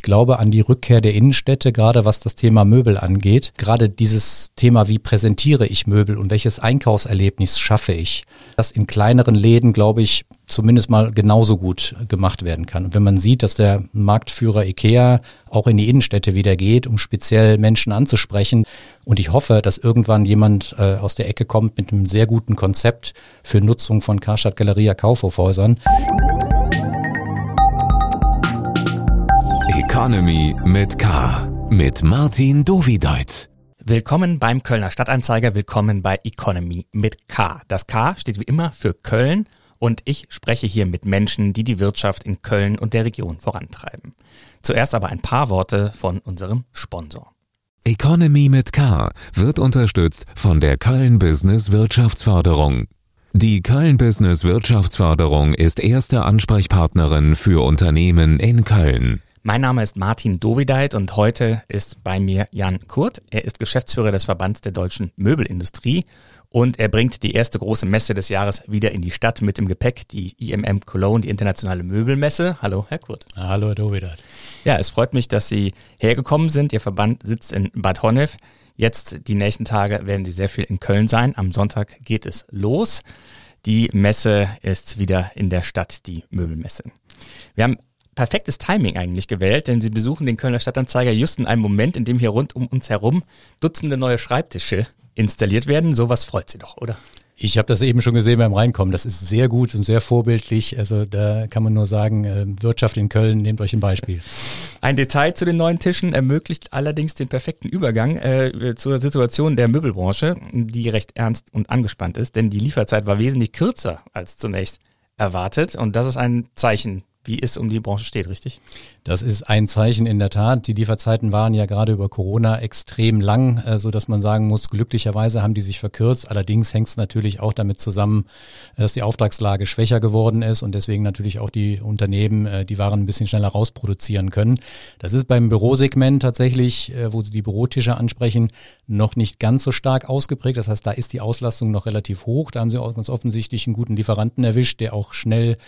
ich glaube an die Rückkehr der Innenstädte, gerade was das Thema Möbel angeht. Gerade dieses Thema, wie präsentiere ich Möbel und welches Einkaufserlebnis schaffe ich, das in kleineren Läden, glaube ich, zumindest mal genauso gut gemacht werden kann. Und wenn man sieht, dass der Marktführer IKEA auch in die Innenstädte wieder geht, um speziell Menschen anzusprechen, und ich hoffe, dass irgendwann jemand äh, aus der Ecke kommt mit einem sehr guten Konzept für Nutzung von Karstadt Galeria Kaufhofhäusern. Economy mit K. Mit Martin Dovideit. Willkommen beim Kölner Stadtanzeiger, willkommen bei Economy mit K. Das K steht wie immer für Köln und ich spreche hier mit Menschen, die die Wirtschaft in Köln und der Region vorantreiben. Zuerst aber ein paar Worte von unserem Sponsor. Economy mit K wird unterstützt von der Köln Business Wirtschaftsförderung. Die Köln Business Wirtschaftsförderung ist erste Ansprechpartnerin für Unternehmen in Köln. Mein Name ist Martin Dovideit und heute ist bei mir Jan Kurt. Er ist Geschäftsführer des Verbands der deutschen Möbelindustrie und er bringt die erste große Messe des Jahres wieder in die Stadt mit dem Gepäck, die IMM Cologne, die internationale Möbelmesse. Hallo, Herr Kurt. Hallo, Herr Dovideit. Ja, es freut mich, dass Sie hergekommen sind. Ihr Verband sitzt in Bad Honnef. Jetzt die nächsten Tage werden Sie sehr viel in Köln sein. Am Sonntag geht es los. Die Messe ist wieder in der Stadt, die Möbelmesse. Wir haben perfektes Timing eigentlich gewählt, denn sie besuchen den Kölner Stadtanzeiger just in einem Moment, in dem hier rund um uns herum Dutzende neue Schreibtische installiert werden. Sowas freut sie doch, oder? Ich habe das eben schon gesehen beim Reinkommen. Das ist sehr gut und sehr vorbildlich. Also da kann man nur sagen, äh, Wirtschaft in Köln, nehmt euch ein Beispiel. Ein Detail zu den neuen Tischen ermöglicht allerdings den perfekten Übergang äh, zur Situation der Möbelbranche, die recht ernst und angespannt ist, denn die Lieferzeit war wesentlich kürzer als zunächst erwartet. Und das ist ein Zeichen wie es um die Branche steht, richtig? Das ist ein Zeichen in der Tat. Die Lieferzeiten waren ja gerade über Corona extrem lang, äh, so dass man sagen muss, glücklicherweise haben die sich verkürzt. Allerdings hängt es natürlich auch damit zusammen, dass die Auftragslage schwächer geworden ist und deswegen natürlich auch die Unternehmen äh, die Waren ein bisschen schneller rausproduzieren können. Das ist beim Bürosegment tatsächlich, äh, wo Sie die Bürotische ansprechen, noch nicht ganz so stark ausgeprägt. Das heißt, da ist die Auslastung noch relativ hoch. Da haben Sie auch ganz offensichtlich einen guten Lieferanten erwischt, der auch schnell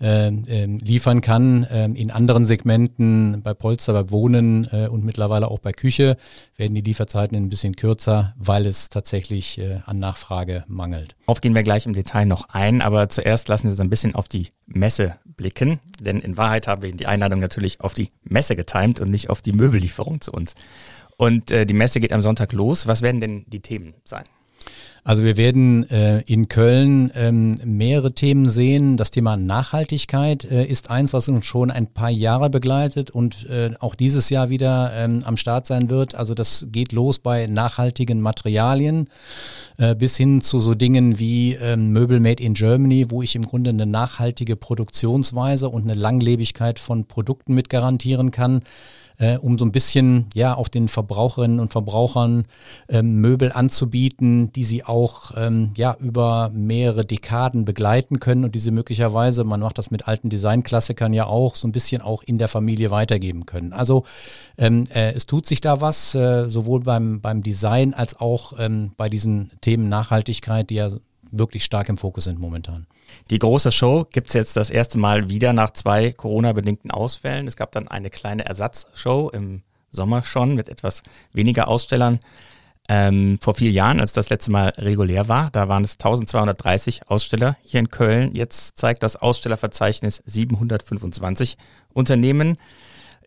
äh, äh, liefern kann. Ähm, in anderen Segmenten, bei Polster, bei Wohnen äh, und mittlerweile auch bei Küche, werden die Lieferzeiten ein bisschen kürzer, weil es tatsächlich äh, an Nachfrage mangelt. Auf gehen wir gleich im Detail noch ein, aber zuerst lassen Sie uns ein bisschen auf die Messe blicken, denn in Wahrheit haben wir die Einladung natürlich auf die Messe getimt und nicht auf die Möbellieferung zu uns. Und äh, die Messe geht am Sonntag los. Was werden denn die Themen sein? Also wir werden äh, in Köln ähm, mehrere Themen sehen. Das Thema Nachhaltigkeit äh, ist eins, was uns schon ein paar Jahre begleitet und äh, auch dieses Jahr wieder ähm, am Start sein wird. Also das geht los bei nachhaltigen Materialien äh, bis hin zu so Dingen wie ähm, Möbel Made in Germany, wo ich im Grunde eine nachhaltige Produktionsweise und eine Langlebigkeit von Produkten mit garantieren kann äh, um so ein bisschen ja auch den Verbraucherinnen und Verbrauchern ähm, Möbel anzubieten, die sie auch ähm, ja über mehrere Dekaden begleiten können und diese möglicherweise, man macht das mit alten Designklassikern ja auch, so ein bisschen auch in der Familie weitergeben können. Also ähm, äh, es tut sich da was, äh, sowohl beim, beim Design als auch ähm, bei diesen Themen Nachhaltigkeit, die ja wirklich stark im Fokus sind momentan. Die große Show gibt's jetzt das erste Mal wieder nach zwei Corona-bedingten Ausfällen. Es gab dann eine kleine Ersatzshow im Sommer schon mit etwas weniger Ausstellern. Ähm, vor vier Jahren, als das letzte Mal regulär war, da waren es 1230 Aussteller hier in Köln. Jetzt zeigt das Ausstellerverzeichnis 725 Unternehmen.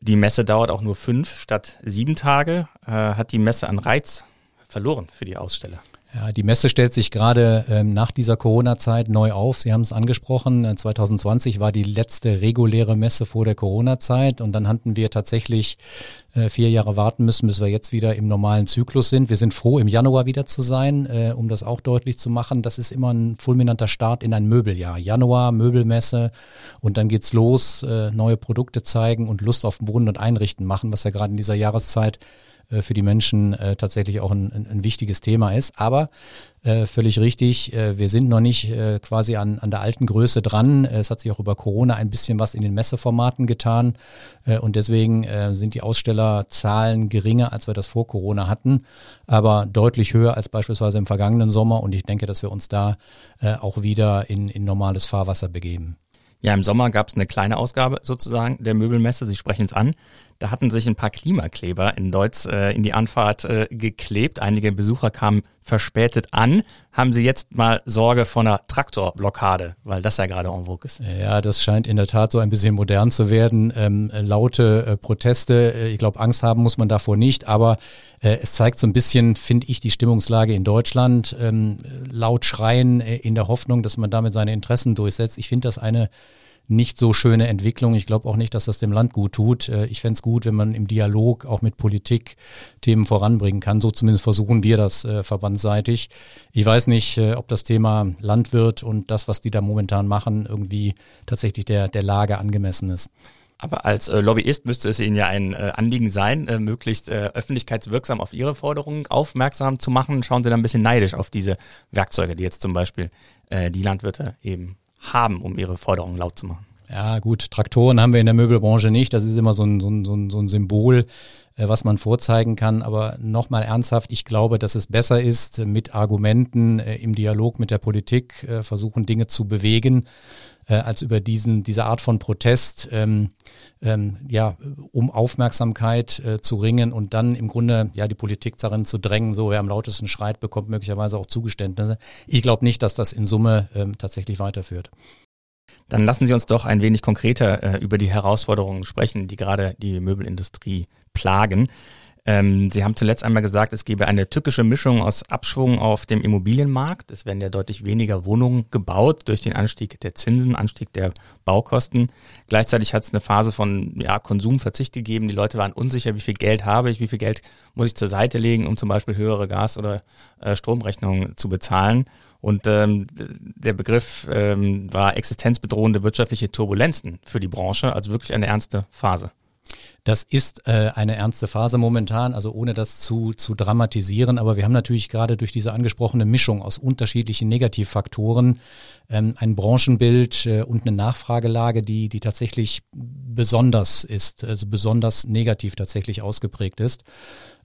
Die Messe dauert auch nur fünf statt sieben Tage. Äh, hat die Messe an Reiz verloren für die Aussteller? Ja, die Messe stellt sich gerade ähm, nach dieser Corona-Zeit neu auf. Sie haben es angesprochen, 2020 äh, war die letzte reguläre Messe vor der Corona-Zeit und dann hatten wir tatsächlich äh, vier Jahre warten müssen, bis wir jetzt wieder im normalen Zyklus sind. Wir sind froh, im Januar wieder zu sein, äh, um das auch deutlich zu machen. Das ist immer ein fulminanter Start in ein Möbeljahr. Januar, Möbelmesse und dann geht's los, äh, neue Produkte zeigen und Lust auf Wohnen und Einrichten machen, was ja gerade in dieser Jahreszeit für die Menschen äh, tatsächlich auch ein, ein, wichtiges Thema ist. Aber äh, völlig richtig, äh, wir sind noch nicht äh, quasi an, an der alten Größe dran. Es hat sich auch über Corona ein bisschen was in den Messeformaten getan äh, und deswegen äh, sind die Ausstellerzahlen geringer, als wir das vor Corona hatten, aber deutlich höher als beispielsweise im vergangenen Sommer und ich denke, dass wir uns da äh, auch wieder in, in normales Fahrwasser begeben. Ja, im Sommer gab es eine kleine Ausgabe sozusagen der Möbelmesse. Sie sprechen es an. Da hatten sich ein paar Klimakleber in Deutsch äh, in die Anfahrt äh, geklebt. Einige Besucher kamen verspätet an. Haben Sie jetzt mal Sorge vor einer Traktorblockade, weil das ja gerade en vogue ist? Ja, das scheint in der Tat so ein bisschen modern zu werden. Ähm, laute äh, Proteste, äh, ich glaube, Angst haben muss man davor nicht, aber äh, es zeigt so ein bisschen, finde ich, die Stimmungslage in Deutschland. Ähm, laut schreien äh, in der Hoffnung, dass man damit seine Interessen durchsetzt. Ich finde das eine nicht so schöne Entwicklung. Ich glaube auch nicht, dass das dem Land gut tut. Äh, ich fände es gut, wenn man im Dialog auch mit Politik Themen voranbringen kann. So zumindest versuchen wir das äh, verbandsseitig. Ich weiß nicht, äh, ob das Thema Landwirt und das, was die da momentan machen, irgendwie tatsächlich der, der Lage angemessen ist. Aber als äh, Lobbyist müsste es Ihnen ja ein äh, Anliegen sein, äh, möglichst äh, öffentlichkeitswirksam auf Ihre Forderungen aufmerksam zu machen. Schauen Sie da ein bisschen neidisch auf diese Werkzeuge, die jetzt zum Beispiel die Landwirte eben haben, um ihre Forderungen laut zu machen. Ja gut, Traktoren haben wir in der Möbelbranche nicht. Das ist immer so ein, so ein, so ein, Symbol, äh, was man vorzeigen kann. Aber nochmal ernsthaft, ich glaube, dass es besser ist, mit Argumenten äh, im Dialog mit der Politik äh, versuchen, Dinge zu bewegen, äh, als über diesen, diese Art von Protest, ähm, ähm, ja, um Aufmerksamkeit äh, zu ringen und dann im Grunde ja die Politik darin zu drängen, so wer am lautesten schreit, bekommt möglicherweise auch Zugeständnisse. Ich glaube nicht, dass das in Summe ähm, tatsächlich weiterführt. Dann lassen Sie uns doch ein wenig konkreter äh, über die Herausforderungen sprechen, die gerade die Möbelindustrie plagen. Ähm, Sie haben zuletzt einmal gesagt, es gebe eine tückische Mischung aus Abschwung auf dem Immobilienmarkt. Es werden ja deutlich weniger Wohnungen gebaut durch den Anstieg der Zinsen, Anstieg der Baukosten. Gleichzeitig hat es eine Phase von ja, Konsumverzicht gegeben. Die Leute waren unsicher, wie viel Geld habe ich, wie viel Geld muss ich zur Seite legen, um zum Beispiel höhere Gas- oder äh, Stromrechnungen zu bezahlen. Und ähm, der Begriff ähm, war existenzbedrohende wirtschaftliche Turbulenzen für die Branche, also wirklich eine ernste Phase. Das ist äh, eine ernste Phase momentan, also ohne das zu, zu dramatisieren. Aber wir haben natürlich gerade durch diese angesprochene Mischung aus unterschiedlichen Negativfaktoren ähm, ein Branchenbild äh, und eine Nachfragelage, die, die tatsächlich besonders ist, also besonders negativ tatsächlich ausgeprägt ist.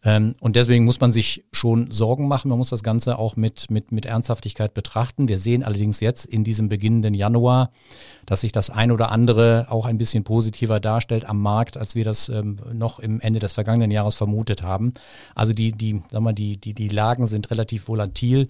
Ähm, und deswegen muss man sich schon Sorgen machen. Man muss das Ganze auch mit, mit, mit Ernsthaftigkeit betrachten. Wir sehen allerdings jetzt in diesem beginnenden Januar, dass sich das ein oder andere auch ein bisschen positiver darstellt am Markt, als wir das ähm, noch im Ende des vergangenen Jahres vermutet haben. Also die, die, sag mal, die, die, die Lagen sind relativ volatil.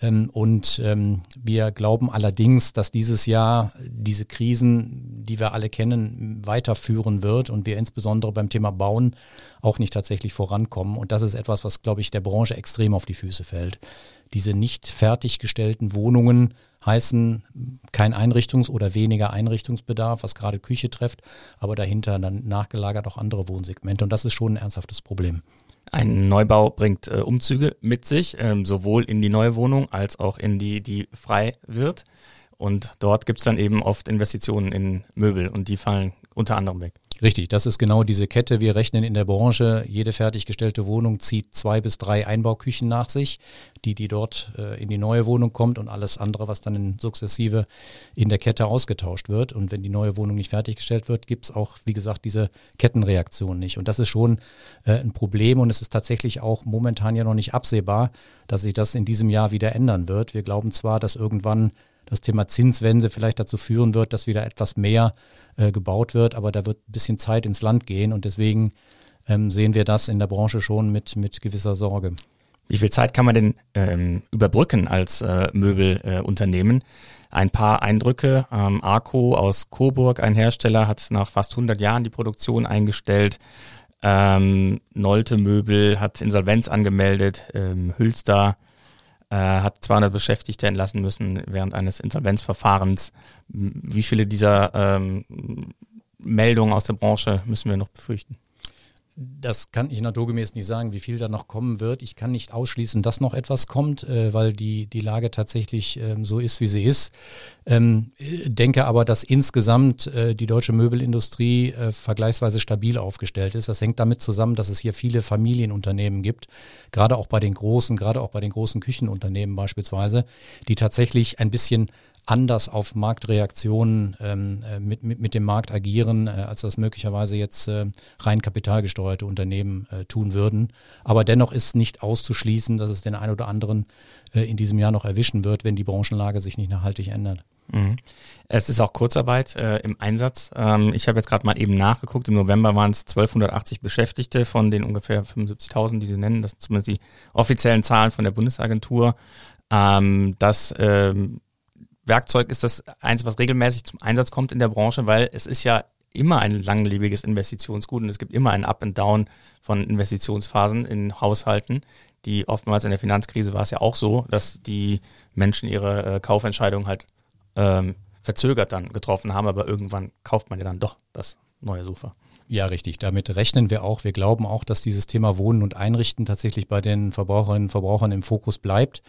Ähm, und ähm, wir glauben allerdings, dass dieses Jahr diese Krisen, die wir alle kennen, weiterführen wird und wir insbesondere beim Thema Bauen auch nicht tatsächlich vorankommen. Und das ist etwas, was, glaube ich, der Branche extrem auf die Füße fällt. Diese nicht fertiggestellten Wohnungen heißen kein Einrichtungs- oder weniger Einrichtungsbedarf, was gerade Küche trifft, aber dahinter dann nachgelagert auch andere Wohnsegmente. Und das ist schon ein ernsthaftes Problem. Ein Neubau bringt äh, Umzüge mit sich, ähm, sowohl in die neue Wohnung als auch in die, die frei wird. Und dort gibt es dann eben oft Investitionen in Möbel und die fallen unter anderem weg. Richtig, das ist genau diese Kette. Wir rechnen in der Branche, jede fertiggestellte Wohnung zieht zwei bis drei Einbauküchen nach sich, die, die dort äh, in die neue Wohnung kommt und alles andere, was dann in sukzessive in der Kette ausgetauscht wird. Und wenn die neue Wohnung nicht fertiggestellt wird, gibt es auch, wie gesagt, diese Kettenreaktion nicht. Und das ist schon äh, ein Problem und es ist tatsächlich auch momentan ja noch nicht absehbar, dass sich das in diesem Jahr wieder ändern wird. Wir glauben zwar, dass irgendwann das Thema Zinswende vielleicht dazu führen wird, dass wieder etwas mehr äh, gebaut wird, aber da wird ein bisschen Zeit ins Land gehen und deswegen ähm, sehen wir das in der Branche schon mit, mit gewisser Sorge. Wie viel Zeit kann man denn ähm, überbrücken als äh, Möbelunternehmen? Äh, ein paar Eindrücke. Ähm, Arco aus Coburg, ein Hersteller, hat nach fast 100 Jahren die Produktion eingestellt. Ähm, Nolte Möbel hat Insolvenz angemeldet. Ähm, Hülster äh, hat 200 Beschäftigte entlassen müssen während eines Insolvenzverfahrens. Wie viele dieser ähm, Meldungen aus der Branche müssen wir noch befürchten? Das kann ich naturgemäß nicht sagen, wie viel da noch kommen wird. Ich kann nicht ausschließen, dass noch etwas kommt, äh, weil die, die Lage tatsächlich ähm, so ist, wie sie ist. Ähm, denke aber, dass insgesamt äh, die deutsche Möbelindustrie äh, vergleichsweise stabil aufgestellt ist. Das hängt damit zusammen, dass es hier viele Familienunternehmen gibt, gerade auch bei den großen, gerade auch bei den großen Küchenunternehmen beispielsweise, die tatsächlich ein bisschen anders auf Marktreaktionen ähm, äh, mit, mit, mit dem Markt agieren, äh, als das möglicherweise jetzt äh, rein kapitalgesteuerte Unternehmen äh, tun würden. Aber dennoch ist nicht auszuschließen, dass es den einen oder anderen äh, in diesem Jahr noch erwischen wird, wenn die Branchenlage sich nicht nachhaltig ändert. Mhm. Es ist auch Kurzarbeit äh, im Einsatz. Ähm, ich habe jetzt gerade mal eben nachgeguckt. Im November waren es 1280 Beschäftigte von den ungefähr 75.000, die Sie nennen. Das sind zumindest die offiziellen Zahlen von der Bundesagentur. Ähm, das ähm, Werkzeug ist das eins, was regelmäßig zum Einsatz kommt in der Branche, weil es ist ja immer ein langlebiges Investitionsgut und es gibt immer ein Up and Down von Investitionsphasen in Haushalten. Die oftmals in der Finanzkrise war es ja auch so, dass die Menschen ihre äh, Kaufentscheidung halt ähm, verzögert dann getroffen haben, aber irgendwann kauft man ja dann doch das neue Sofa. Ja, richtig. Damit rechnen wir auch. Wir glauben auch, dass dieses Thema Wohnen und Einrichten tatsächlich bei den Verbraucherinnen und Verbrauchern im Fokus bleibt.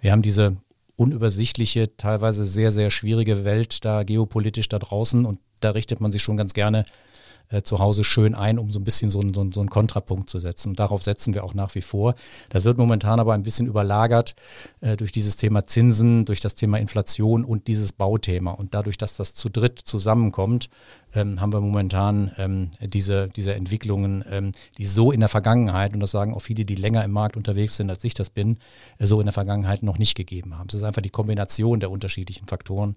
Wir haben diese unübersichtliche, teilweise sehr, sehr schwierige Welt da geopolitisch da draußen und da richtet man sich schon ganz gerne äh, zu Hause schön ein, um so ein bisschen so, ein, so, ein, so einen Kontrapunkt zu setzen. Darauf setzen wir auch nach wie vor. Das wird momentan aber ein bisschen überlagert äh, durch dieses Thema Zinsen, durch das Thema Inflation und dieses Bauthema. Und dadurch, dass das zu dritt zusammenkommt, ähm, haben wir momentan ähm, diese, diese Entwicklungen, ähm, die so in der Vergangenheit, und das sagen auch viele, die länger im Markt unterwegs sind, als ich das bin, äh, so in der Vergangenheit noch nicht gegeben haben. Es ist einfach die Kombination der unterschiedlichen Faktoren,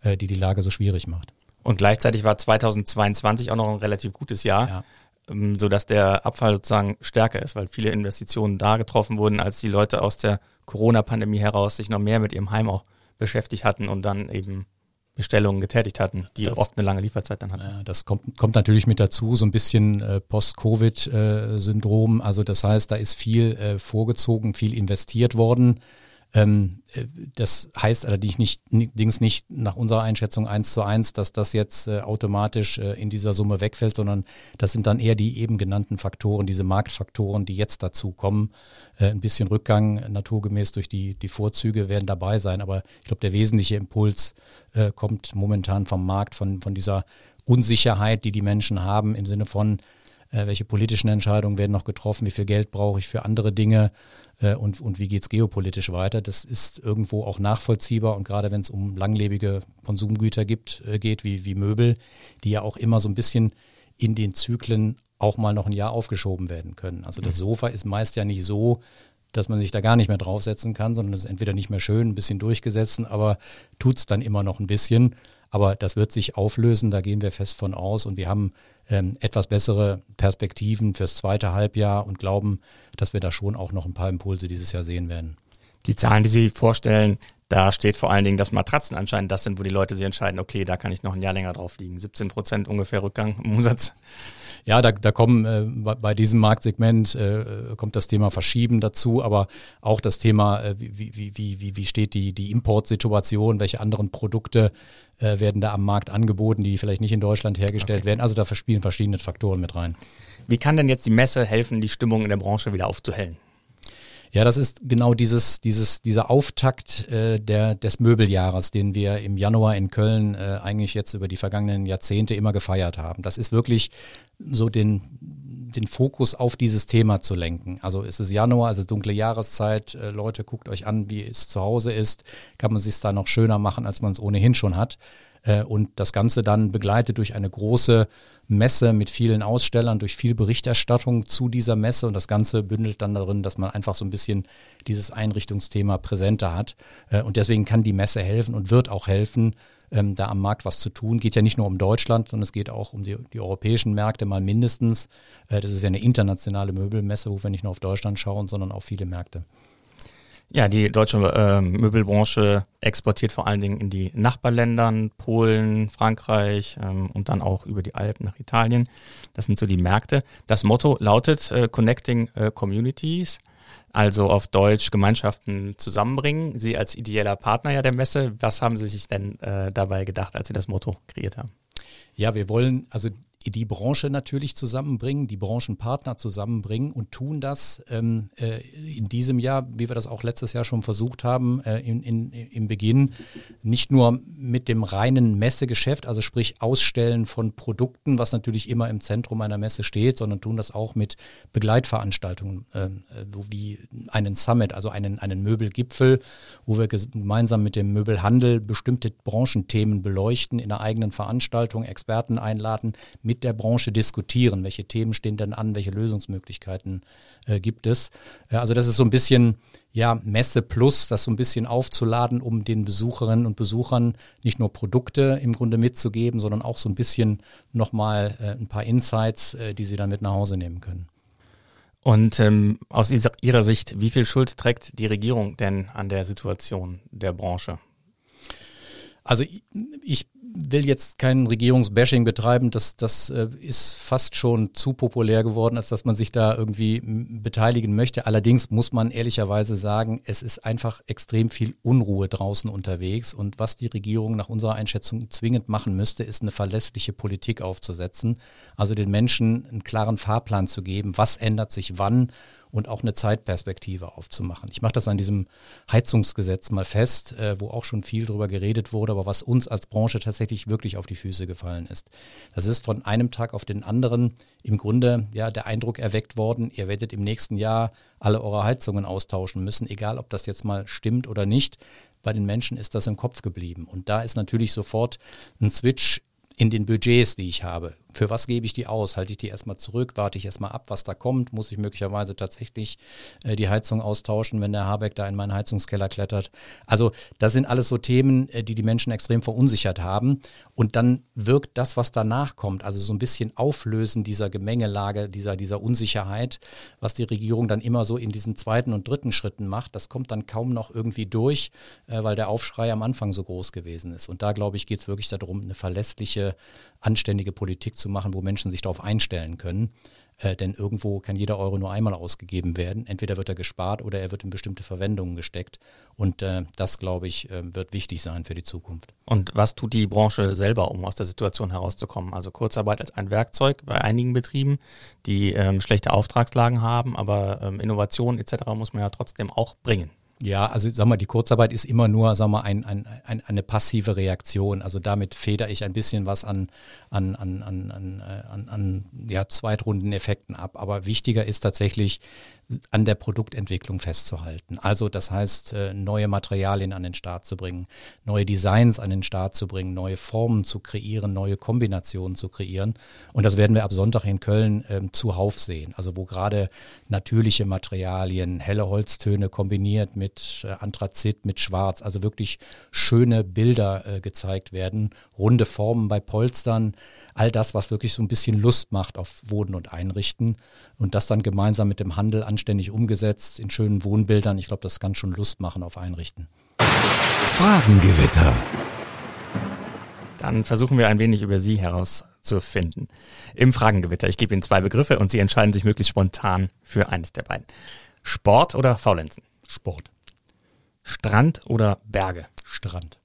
äh, die die Lage so schwierig macht. Und gleichzeitig war 2022 auch noch ein relativ gutes Jahr, ja. Ähm, sodass der Abfall sozusagen stärker ist, weil viele Investitionen da getroffen wurden, als die Leute aus der Corona-Pandemie heraus sich noch mehr mit ihrem Heim auch beschäftigt hatten und dann eben Bestellungen getätigt hatten, die das, oft eine lange Lieferzeit dann hatten. Ja, das kommt, kommt natürlich mit dazu, so ein bisschen äh, Post-Covid-Syndrom. Äh, also das heißt, da ist viel äh, vorgezogen, viel investiert worden. Ähm, äh, das heißt allerdings nicht, allerdings nicht nach unserer Einschätzung eins zu eins, dass das jetzt äh, automatisch äh, in dieser Summe wegfällt, sondern das sind dann eher die eben genannten Faktoren, diese Marktfaktoren, die jetzt dazu kommen. Ein bisschen Rückgang naturgemäß durch die, die Vorzüge werden dabei sein, aber ich glaube, der wesentliche Impuls kommt momentan vom Markt, von, von dieser Unsicherheit, die die Menschen haben im Sinne von, welche politischen Entscheidungen werden noch getroffen, wie viel Geld brauche ich für andere Dinge äh, und, und wie geht's geopolitisch weiter. Das ist irgendwo auch nachvollziehbar und gerade wenn es um langlebige Konsumgüter gibt, äh, geht, wie, wie Möbel, die ja auch immer so ein bisschen in den Zyklen auch mal noch ein Jahr aufgeschoben werden können. Also das mhm. Sofa ist meist ja nicht so, dass man sich da gar nicht mehr draufsetzen kann, sondern es ist entweder nicht mehr schön, ein bisschen durchgesetzt, aber tut's dann immer noch ein bisschen. Aber das wird sich auflösen, da gehen wir fest von aus und wir haben ähm, etwas bessere Perspektiven fürs zweite Halbjahr und glauben, dass wir da schon auch noch ein paar Impulse dieses Jahr sehen werden. Die Zahlen, die Sie vorstellen, da steht vor allen Dingen, dass Matratzen anscheinend das sind, wo die Leute sich entscheiden, okay, da kann ich noch ein Jahr länger drauf liegen. 17 Prozent ungefähr Rückgang im Umsatz. Ja, da, da kommen äh, bei diesem Marktsegment äh, kommt das Thema Verschieben dazu, aber auch das Thema, äh, wie, wie, wie, wie, steht die, die Importsituation, welche anderen Produkte äh, werden da am Markt angeboten, die vielleicht nicht in Deutschland hergestellt okay. werden. Also da verspielen verschiedene Faktoren mit rein. Wie kann denn jetzt die Messe helfen, die Stimmung in der Branche wieder aufzuhellen? Ja, das ist genau dieses, dieses, dieser Auftakt äh, der, des Möbeljahres, den wir im Januar in Köln äh, eigentlich jetzt über die vergangenen Jahrzehnte immer gefeiert haben. Das ist wirklich so den, den Fokus auf dieses Thema zu lenken. Also es ist Januar, also dunkle Jahreszeit. Äh, Leute, guckt euch an, wie es zu Hause ist. Kann man sich da noch schöner machen, als man es ohnehin schon hat. Äh, und das Ganze dann begleitet durch eine große Messe mit vielen Ausstellern, durch viel Berichterstattung zu dieser Messe und das Ganze bündelt dann darin, dass man einfach so ein bisschen dieses Einrichtungsthema präsenter hat. Äh, und deswegen kann die Messe helfen und wird auch helfen, ähm, da am Markt was zu tun. Geht ja nicht nur um Deutschland, sondern es geht auch um die, die europäischen Märkte mal mindestens. Äh, das ist ja eine internationale Möbelmesse, wo wir nicht nur auf Deutschland schauen, sondern auf viele Märkte. Ja, die deutsche äh, Möbelbranche exportiert vor allen Dingen in die Nachbarländern, Polen, Frankreich ähm, und dann auch über die Alpen nach Italien. Das sind so die Märkte. Das Motto lautet äh, Connecting äh, Communities, also auf Deutsch Gemeinschaften zusammenbringen. Sie als ideeller Partner ja der Messe, was haben Sie sich denn äh, dabei gedacht, als Sie das Motto kreiert haben? Ja, wir wollen, also die Branche natürlich zusammenbringen, die Branchenpartner zusammenbringen und tun das ähm, äh, in diesem Jahr, wie wir das auch letztes Jahr schon versucht haben, äh, in, in, im Beginn, nicht nur mit dem reinen Messegeschäft, also sprich Ausstellen von Produkten, was natürlich immer im Zentrum einer Messe steht, sondern tun das auch mit Begleitveranstaltungen, äh, wie einen Summit, also einen, einen Möbelgipfel, wo wir gemeinsam mit dem Möbelhandel bestimmte Branchenthemen beleuchten, in einer eigenen Veranstaltung Experten einladen, mit der Branche diskutieren. Welche Themen stehen denn an? Welche Lösungsmöglichkeiten äh, gibt es? Äh, also das ist so ein bisschen ja, Messe Plus, das so ein bisschen aufzuladen, um den Besucherinnen und Besuchern nicht nur Produkte im Grunde mitzugeben, sondern auch so ein bisschen nochmal äh, ein paar Insights, äh, die sie dann mit nach Hause nehmen können. Und ähm, aus Ihrer Sicht, wie viel Schuld trägt die Regierung denn an der Situation der Branche? Also ich will jetzt kein Regierungsbashing betreiben, das, das äh, ist fast schon zu populär geworden, als dass man sich da irgendwie beteiligen möchte. Allerdings muss man ehrlicherweise sagen, es ist einfach extrem viel Unruhe draußen unterwegs. Und was die Regierung nach unserer Einschätzung zwingend machen müsste, ist eine verlässliche Politik aufzusetzen, also den Menschen einen klaren Fahrplan zu geben, was ändert sich wann und auch eine Zeitperspektive aufzumachen. Ich mache das an diesem Heizungsgesetz mal fest, äh, wo auch schon viel drüber geredet wurde, aber was uns als Branche tatsächlich wirklich auf die Füße gefallen ist. Das ist von einem Tag auf den anderen im Grunde ja der Eindruck erweckt worden, ihr werdet im nächsten Jahr alle eure Heizungen austauschen müssen, egal ob das jetzt mal stimmt oder nicht. Bei den Menschen ist das im Kopf geblieben. Und da ist natürlich sofort ein Switch in den Budgets, die ich habe. Für was gebe ich die aus? Halte ich die erstmal zurück? Warte ich erstmal ab, was da kommt? Muss ich möglicherweise tatsächlich äh, die Heizung austauschen, wenn der Habeck da in meinen Heizungskeller klettert? Also das sind alles so Themen, äh, die die Menschen extrem verunsichert haben. Und dann wirkt das, was danach kommt, also so ein bisschen Auflösen dieser Gemengelage, dieser, dieser Unsicherheit, was die Regierung dann immer so in diesen zweiten und dritten Schritten macht, das kommt dann kaum noch irgendwie durch, äh, weil der Aufschrei am Anfang so groß gewesen ist. Und da, glaube ich, geht es wirklich darum, eine verlässliche anständige Politik zu machen, wo Menschen sich darauf einstellen können. Äh, denn irgendwo kann jeder Euro nur einmal ausgegeben werden. Entweder wird er gespart oder er wird in bestimmte Verwendungen gesteckt. Und äh, das, glaube ich, äh, wird wichtig sein für die Zukunft. Und was tut die Branche selber, um aus der Situation herauszukommen? Also Kurzarbeit als ein Werkzeug bei einigen Betrieben, die ähm, schlechte Auftragslagen haben, aber ähm, Innovation etc. muss man ja trotzdem auch bringen. Ja, also sag mal, die Kurzarbeit ist immer nur, sag mal, ein, ein, ein, eine passive Reaktion. Also damit feder ich ein bisschen was an, an, an, an, an, an, an ja, Zweitrundeneffekten ab. Aber wichtiger ist tatsächlich, an der Produktentwicklung festzuhalten. Also das heißt, äh, neue Materialien an den Start zu bringen, neue Designs an den Start zu bringen, neue Formen zu kreieren, neue Kombinationen zu kreieren. Und das werden wir ab Sonntag in Köln ähm, zuhauf sehen. Also wo gerade natürliche Materialien, helle Holztöne kombiniert mit äh, Anthrazit, mit Schwarz, also wirklich schöne Bilder äh, gezeigt werden, runde Formen bei Polstern, all das, was wirklich so ein bisschen Lust macht auf Wohnen und Einrichten und das dann gemeinsam mit dem Handel anständig umgesetzt in schönen Wohnbildern. Ich glaube, das kann schon Lust machen auf Einrichten. Fragengewitter. Dann versuchen wir ein wenig über Sie herauszufinden. Im Fragengewitter. Ich gebe Ihnen zwei Begriffe und Sie entscheiden sich möglichst spontan für eines der beiden. Sport oder Faulenzen? Sport. Strand oder Berge? Strand.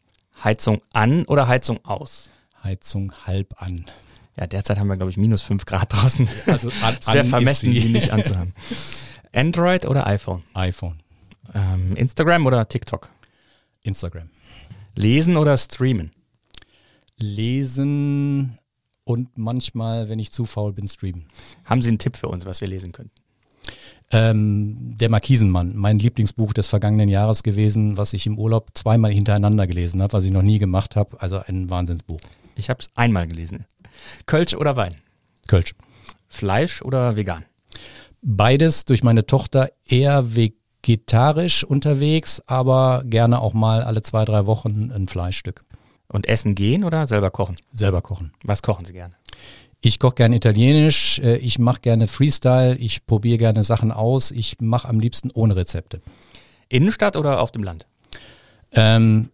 Heizung an oder Heizung aus? Heizung halb an. Ja, derzeit haben wir, glaube ich, minus fünf Grad draußen. Also an, es wäre vermessen, sie nicht anzuhaben. Android oder iPhone? iPhone. Ähm, Instagram oder TikTok? Instagram. Lesen oder streamen? Lesen und manchmal, wenn ich zu faul bin, streamen. Haben Sie einen Tipp für uns, was wir lesen könnten? Ähm, der Markisenmann, mein Lieblingsbuch des vergangenen Jahres gewesen, was ich im Urlaub zweimal hintereinander gelesen habe, was ich noch nie gemacht habe. Also ein Wahnsinnsbuch. Ich habe es einmal gelesen. Kölsch oder Wein? Kölsch. Fleisch oder vegan? Beides durch meine Tochter eher vegetarisch unterwegs, aber gerne auch mal alle zwei, drei Wochen ein Fleischstück. Und essen gehen oder selber kochen? Selber kochen. Was kochen Sie gerne? Ich koche gerne italienisch, äh, ich mache gerne Freestyle, ich probiere gerne Sachen aus, ich mache am liebsten ohne Rezepte. Innenstadt oder auf dem Land? Ähm,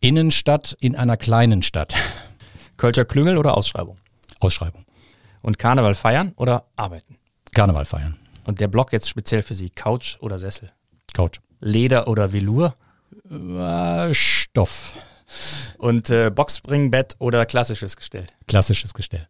Innenstadt in einer kleinen Stadt. Kölscher Klüngel oder Ausschreibung? Ausschreibung. Und Karneval feiern oder arbeiten? Karneval feiern. Und der Block jetzt speziell für Sie, Couch oder Sessel? Couch. Leder oder Velour? Äh, Stoff. Und äh, Boxspringbett oder klassisches Gestell? Klassisches Gestell.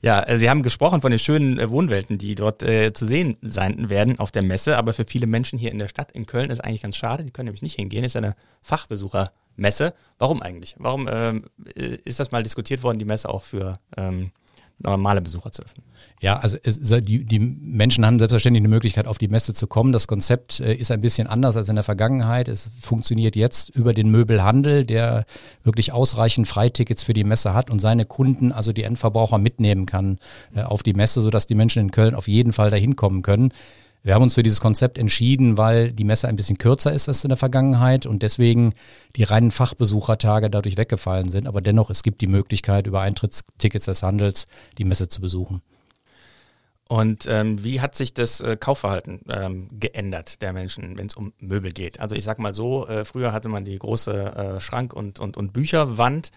Ja, äh, Sie haben gesprochen von den schönen äh, Wohnwelten, die dort äh, zu sehen sein werden auf der Messe. Aber für viele Menschen hier in der Stadt, in Köln, ist eigentlich ganz schade. Die können nämlich nicht hingehen. Ist ja eine Fachbesucher- Messe. Warum eigentlich? Warum ähm, ist das mal diskutiert worden, die Messe auch für ähm, normale Besucher zu öffnen. Ja, also es, die, die Menschen haben selbstverständlich eine Möglichkeit, auf die Messe zu kommen. Das Konzept äh, ist ein bisschen anders als in der Vergangenheit. Es funktioniert jetzt über den Möbelhandel, der wirklich ausreichend Freitickets für die Messe hat und seine Kunden, also die Endverbraucher, mitnehmen kann äh, auf die Messe, sodass die Menschen in Köln auf jeden Fall dahin kommen können. Wir haben uns für dieses Konzept entschieden, weil die Messe ein bisschen kürzer ist als in der Vergangenheit und deswegen die reinen Fachbesuchertage dadurch weggefallen sind. Aber dennoch, es gibt die Möglichkeit, über Eintrittstickets des Handels die Messe zu besuchen. Und ähm, wie hat sich das äh, Kaufverhalten ähm, geändert der Menschen, wenn es um Möbel geht? Also ich sag mal so, äh, früher hatte man die große äh, Schrank- und, und, und Bücherwand,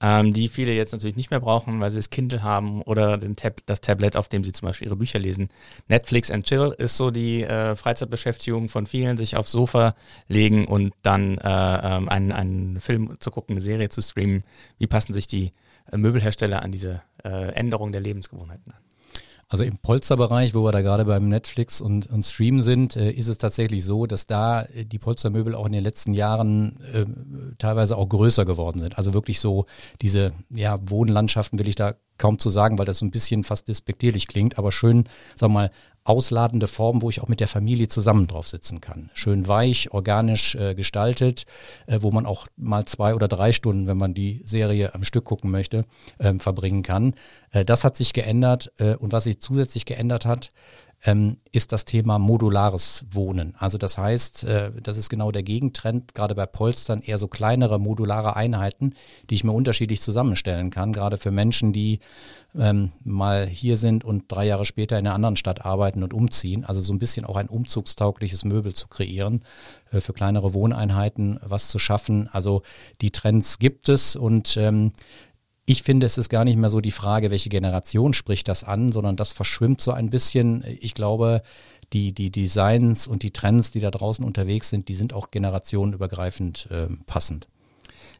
ähm, die viele jetzt natürlich nicht mehr brauchen, weil sie das Kindle haben oder den Tab das Tablet, auf dem sie zum Beispiel ihre Bücher lesen. Netflix and Chill ist so die äh, Freizeitbeschäftigung von vielen, sich aufs Sofa legen und dann äh, ähm, einen, einen Film zu gucken, eine Serie zu streamen. Wie passen sich die äh, Möbelhersteller an diese äh, Änderung der Lebensgewohnheiten an? Also im Polsterbereich, wo wir da gerade beim Netflix und, und Stream sind, äh, ist es tatsächlich so, dass da äh, die Polstermöbel auch in den letzten Jahren äh, teilweise auch größer geworden sind. Also wirklich so diese ja, Wohnlandschaften will ich da kaum zu sagen, weil das so ein bisschen fast despektierlich klingt, aber schön, sag mal, ausladende Form, wo ich auch mit der Familie zusammen drauf sitzen kann. Schön weich, organisch äh, gestaltet, äh, wo man auch mal zwei oder drei Stunden, wenn man die Serie am Stück gucken möchte, äh, verbringen kann. Äh, das hat sich geändert äh, und was sich zusätzlich geändert hat, ähm, ist das Thema modulares Wohnen. Also das heißt, äh, das ist genau der Gegentrend, gerade bei Polstern eher so kleinere modulare Einheiten, die ich mir unterschiedlich zusammenstellen kann, gerade für Menschen, die ähm, mal hier sind und drei Jahre später in einer anderen Stadt arbeiten und umziehen. Also so ein bisschen auch ein umzugstaugliches Möbel zu kreieren, äh, für kleinere Wohneinheiten was zu schaffen. Also die Trends gibt es und ähm, ich finde, es ist gar nicht mehr so die Frage, welche Generation spricht das an, sondern das verschwimmt so ein bisschen. Ich glaube, die, die Designs und die Trends, die da draußen unterwegs sind, die sind auch generationenübergreifend äh, passend.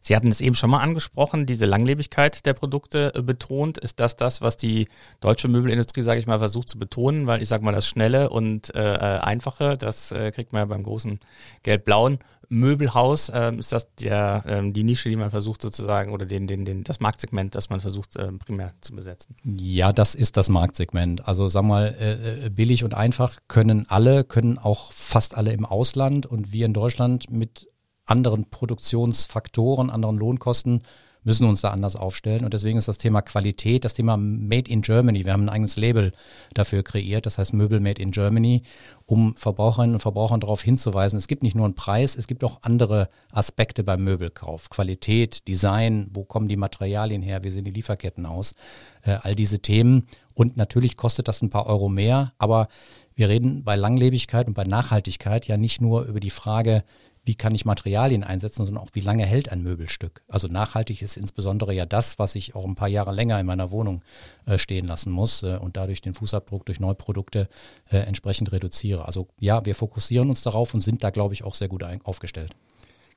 Sie hatten es eben schon mal angesprochen, diese Langlebigkeit der Produkte äh, betont. Ist das das, was die deutsche Möbelindustrie, sage ich mal, versucht zu betonen? Weil ich sage mal, das Schnelle und äh, äh, Einfache, das äh, kriegt man ja beim großen gelb-blauen Möbelhaus. Äh, ist das der, äh, die Nische, die man versucht sozusagen, oder den, den, den, das Marktsegment, das man versucht äh, primär zu besetzen? Ja, das ist das Marktsegment. Also sag mal, billig und einfach können alle, können auch fast alle im Ausland und wir in Deutschland mit anderen Produktionsfaktoren, anderen Lohnkosten müssen uns da anders aufstellen. Und deswegen ist das Thema Qualität, das Thema Made in Germany. Wir haben ein eigenes Label dafür kreiert, das heißt Möbel Made in Germany, um Verbraucherinnen und Verbrauchern darauf hinzuweisen, es gibt nicht nur einen Preis, es gibt auch andere Aspekte beim Möbelkauf. Qualität, Design, wo kommen die Materialien her, wie sehen die Lieferketten aus, äh, all diese Themen. Und natürlich kostet das ein paar Euro mehr, aber wir reden bei Langlebigkeit und bei Nachhaltigkeit ja nicht nur über die Frage, wie kann ich Materialien einsetzen, sondern auch wie lange hält ein Möbelstück. Also nachhaltig ist insbesondere ja das, was ich auch ein paar Jahre länger in meiner Wohnung äh, stehen lassen muss äh, und dadurch den Fußabdruck durch Neuprodukte äh, entsprechend reduziere. Also ja, wir fokussieren uns darauf und sind da, glaube ich, auch sehr gut aufgestellt.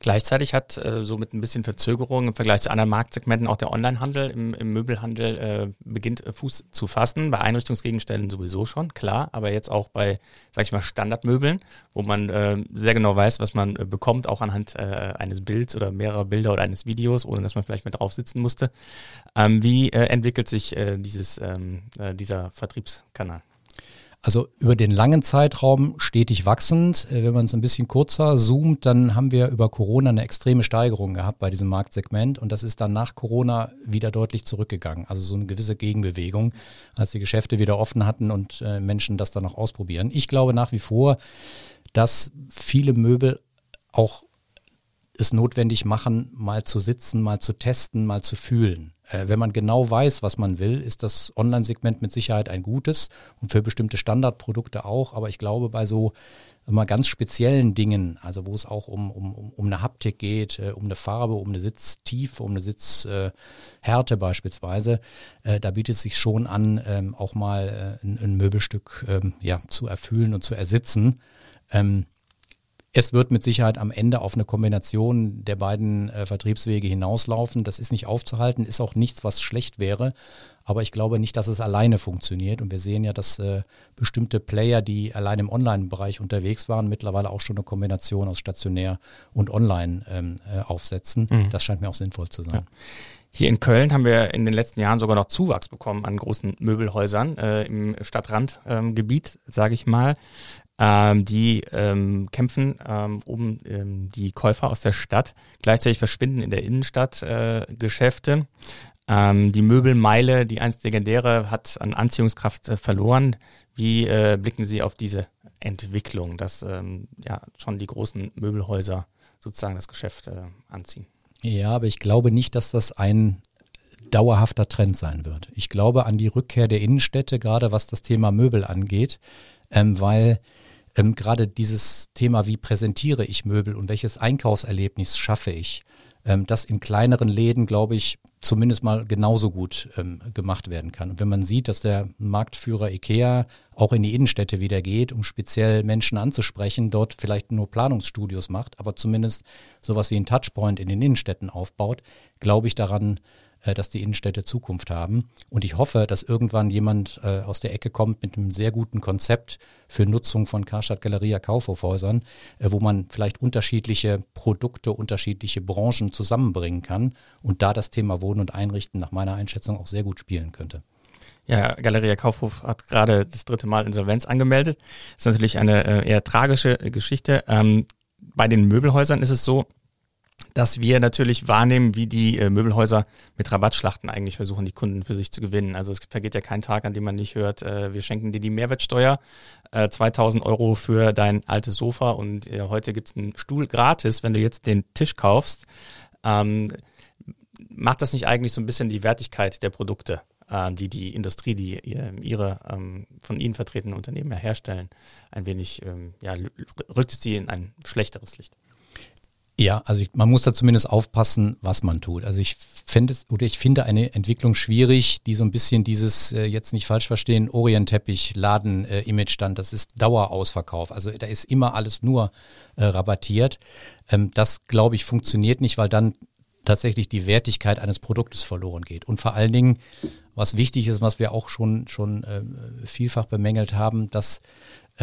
Gleichzeitig hat äh, so mit ein bisschen Verzögerung im Vergleich zu anderen Marktsegmenten auch der Onlinehandel im, im Möbelhandel äh, beginnt äh, Fuß zu fassen. Bei Einrichtungsgegenständen sowieso schon, klar, aber jetzt auch bei, sag ich mal, Standardmöbeln, wo man äh, sehr genau weiß, was man äh, bekommt, auch anhand äh, eines Bilds oder mehrerer Bilder oder eines Videos, ohne dass man vielleicht mit drauf sitzen musste. Ähm, wie äh, entwickelt sich äh, dieses, ähm, äh, dieser Vertriebskanal? Also über den langen Zeitraum stetig wachsend. Äh, wenn man es ein bisschen kurzer zoomt, dann haben wir über Corona eine extreme Steigerung gehabt bei diesem Marktsegment und das ist dann nach Corona wieder deutlich zurückgegangen. Also so eine gewisse Gegenbewegung, als die Geschäfte wieder offen hatten und äh, Menschen das dann noch ausprobieren. Ich glaube nach wie vor, dass viele Möbel auch es notwendig machen, mal zu sitzen, mal zu testen, mal zu fühlen. Äh, wenn man genau weiß, was man will, ist das Online-Segment mit Sicherheit ein gutes und für bestimmte Standardprodukte auch. Aber ich glaube, bei so mal ganz speziellen Dingen, also wo es auch um, um, um eine Haptik geht, äh, um eine Farbe, um eine Sitztiefe, um eine Sitzhärte beispielsweise, äh, da bietet es sich schon an, ähm, auch mal ein, Möbelstück ähm, ja, zu erfüllen und zu ersitzen. Es wird mit Sicherheit am Ende auf eine Kombination der beiden äh, Vertriebswege hinauslaufen. Das ist nicht aufzuhalten, ist auch nichts, was schlecht wäre. Aber ich glaube nicht, dass es alleine funktioniert. Und wir sehen ja, dass äh, bestimmte Player, die allein im Online-Bereich unterwegs waren, mittlerweile auch schon eine Kombination aus stationär und online ähm, äh, aufsetzen. Mhm. Das scheint mir auch sinnvoll zu sein. Ja. Hier in Köln haben wir in den letzten Jahren sogar noch Zuwachs bekommen an großen Möbelhäusern äh, im Stadtrandgebiet, ähm, sage ich mal. Ähm, die ähm, kämpfen ähm, um ähm, die Käufer aus der Stadt. Gleichzeitig verschwinden in der Innenstadt äh, Geschäfte. Ähm, die Möbelmeile, die einst legendäre, hat an Anziehungskraft äh, verloren. Wie äh, blicken Sie auf diese Entwicklung, dass ähm, ja schon die großen Möbelhäuser sozusagen das Geschäft äh, anziehen? Ja, aber ich glaube nicht, dass das ein dauerhafter Trend sein wird. Ich glaube an die Rückkehr der Innenstädte, gerade was das Thema Möbel angeht, ähm, weil ähm, gerade dieses Thema, wie präsentiere ich Möbel und welches Einkaufserlebnis schaffe ich, ähm, das in kleineren Läden, glaube ich, zumindest mal genauso gut ähm, gemacht werden kann. Und wenn man sieht, dass der Marktführer IKEA auch in die Innenstädte wieder geht, um speziell Menschen anzusprechen, dort vielleicht nur Planungsstudios macht, aber zumindest sowas wie ein Touchpoint in den Innenstädten aufbaut, glaube ich daran, dass die Innenstädte Zukunft haben. Und ich hoffe, dass irgendwann jemand äh, aus der Ecke kommt mit einem sehr guten Konzept für Nutzung von Karstadt Galeria Kaufhofhäusern, äh, wo man vielleicht unterschiedliche Produkte, unterschiedliche Branchen zusammenbringen kann und da das Thema Wohnen und Einrichten nach meiner Einschätzung auch sehr gut spielen könnte. Ja, Galeria Kaufhof hat gerade das dritte Mal Insolvenz angemeldet. Das ist natürlich eine äh, eher tragische Geschichte. Ähm, bei den Möbelhäusern ist es so, dass wir natürlich wahrnehmen, wie die äh, Möbelhäuser mit Rabattschlachten eigentlich versuchen, die Kunden für sich zu gewinnen. Also es vergeht ja kein Tag, an dem man nicht hört, äh, wir schenken dir die Mehrwertsteuer, äh, 2000 Euro für dein altes Sofa und äh, heute gibt's einen Stuhl gratis, wenn du jetzt den Tisch kaufst. Ähm, macht das nicht eigentlich so ein bisschen die Wertigkeit der Produkte, äh, die die Industrie, die ihre ähm, von ihnen vertretenen Unternehmen herstellen, ein wenig, ähm, ja, rückt es sie in ein schlechteres Licht? Ja, also ich, man muss da zumindest aufpassen, was man tut. Also ich finde es oder ich finde eine Entwicklung schwierig, die so ein bisschen dieses äh, jetzt nicht falsch verstehen Orientteppich Laden äh, Image stand. Das ist Dauerausverkauf. Also da ist immer alles nur äh, rabattiert. Ähm, das glaube ich funktioniert nicht, weil dann tatsächlich die Wertigkeit eines Produktes verloren geht. Und vor allen Dingen, was wichtig ist, was wir auch schon schon äh, vielfach bemängelt haben, dass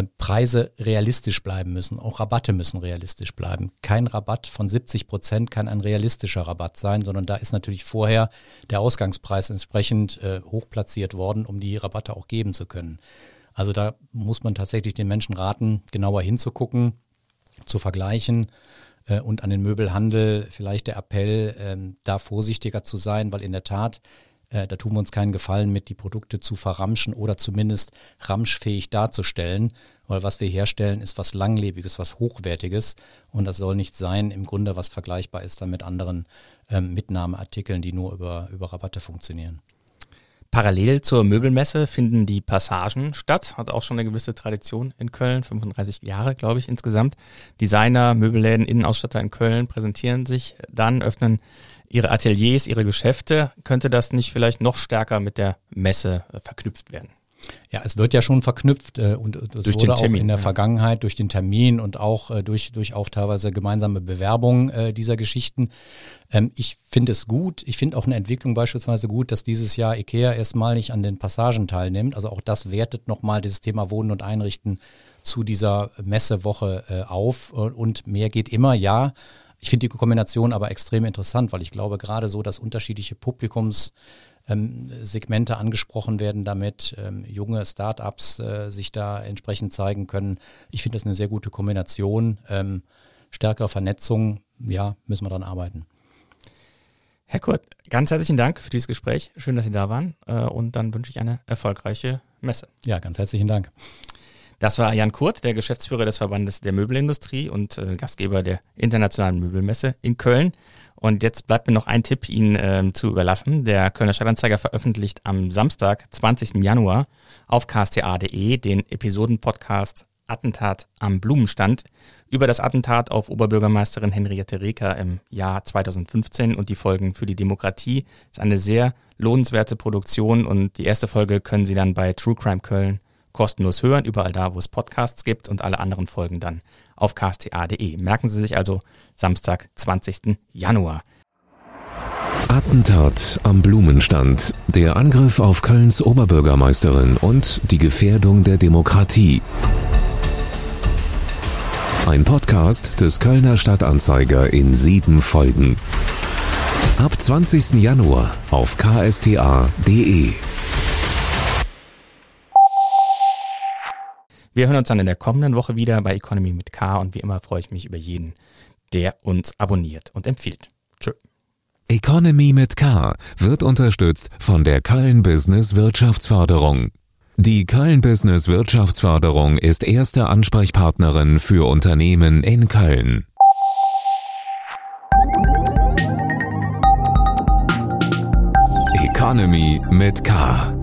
Preise realistisch bleiben müssen. Auch Rabatte müssen realistisch bleiben. Kein Rabatt von 70 Prozent kann ein realistischer Rabatt sein, sondern da ist natürlich vorher der Ausgangspreis entsprechend äh, hochplatziert worden, um die Rabatte auch geben zu können. Also da muss man tatsächlich den Menschen raten, genauer hinzugucken, zu vergleichen äh, und an den Möbelhandel vielleicht der Appell, äh, da vorsichtiger zu sein, weil in der Tat äh, da tun wir uns keinen Gefallen mit, die Produkte zu verramschen oder zumindest ramschfähig darzustellen, weil was wir herstellen, ist was Langlebiges, was Hochwertiges und das soll nicht sein, im Grunde was vergleichbar ist dann mit anderen ähm, Mitnahmeartikeln, die nur über, über Rabatte funktionieren. Parallel zur Möbelmesse finden die Passagen statt, hat auch schon eine gewisse Tradition in Köln, 35 Jahre, glaube ich, insgesamt. Designer, Möbelläden, Innenausstatter in Köln präsentieren sich dann, öffnen ihre Ateliers, ihre Geschäfte, könnte das nicht vielleicht noch stärker mit der Messe äh, verknüpft werden? Ja, es wird ja schon verknüpft äh, und das durch wurde auch Termin, in der ja. Vergangenheit durch den Termin und auch äh, durch, durch auch teilweise gemeinsame Bewerbung äh, dieser Geschichten. Ähm, ich finde es gut. Ich finde auch eine Entwicklung beispielsweise gut, dass dieses Jahr IKEA erstmal nicht an den Passagen teilnimmt. Also auch das wertet nochmal dieses Thema Wohnen und Einrichten zu dieser Messewoche äh, auf und mehr geht immer, ja. Ich finde die Kombination aber extrem interessant, weil ich glaube gerade so, dass unterschiedliche Publikumssegmente ähm, angesprochen werden, damit ähm, junge Startups äh, sich da entsprechend zeigen können. Ich finde das eine sehr gute Kombination. Ähm, stärkere Vernetzung, ja, müssen wir dran arbeiten. Herr Kurt, ganz herzlichen Dank für dieses Gespräch. Schön, dass Sie da waren. Äh, und dann wünsche ich eine erfolgreiche Messe. Ja, ganz herzlichen Dank. Das war Jan Kurt, der Geschäftsführer des Verbandes der Möbelindustrie und äh, Gastgeber der Internationalen Möbelmesse in Köln. Und jetzt bleibt mir noch ein Tipp Ihnen äh, zu überlassen. Der Kölner Stadtanzeiger veröffentlicht am Samstag, 20. Januar auf ksta.de den Episodenpodcast Attentat am Blumenstand über das Attentat auf Oberbürgermeisterin Henriette Reker im Jahr 2015 und die Folgen für die Demokratie. Das ist eine sehr lohnenswerte Produktion und die erste Folge können Sie dann bei True Crime Köln kostenlos hören, überall da, wo es Podcasts gibt und alle anderen Folgen dann auf ksta.de. Merken Sie sich also Samstag, 20. Januar. Attentat am Blumenstand, der Angriff auf Kölns Oberbürgermeisterin und die Gefährdung der Demokratie. Ein Podcast des Kölner Stadtanzeiger in sieben Folgen. Ab 20. Januar auf ksta.de. Wir hören uns dann in der kommenden Woche wieder bei Economy mit K und wie immer freue ich mich über jeden, der uns abonniert und empfiehlt. Tschö. Economy mit K wird unterstützt von der Köln Business Wirtschaftsförderung. Die Köln Business Wirtschaftsförderung ist erste Ansprechpartnerin für Unternehmen in Köln. Economy mit K.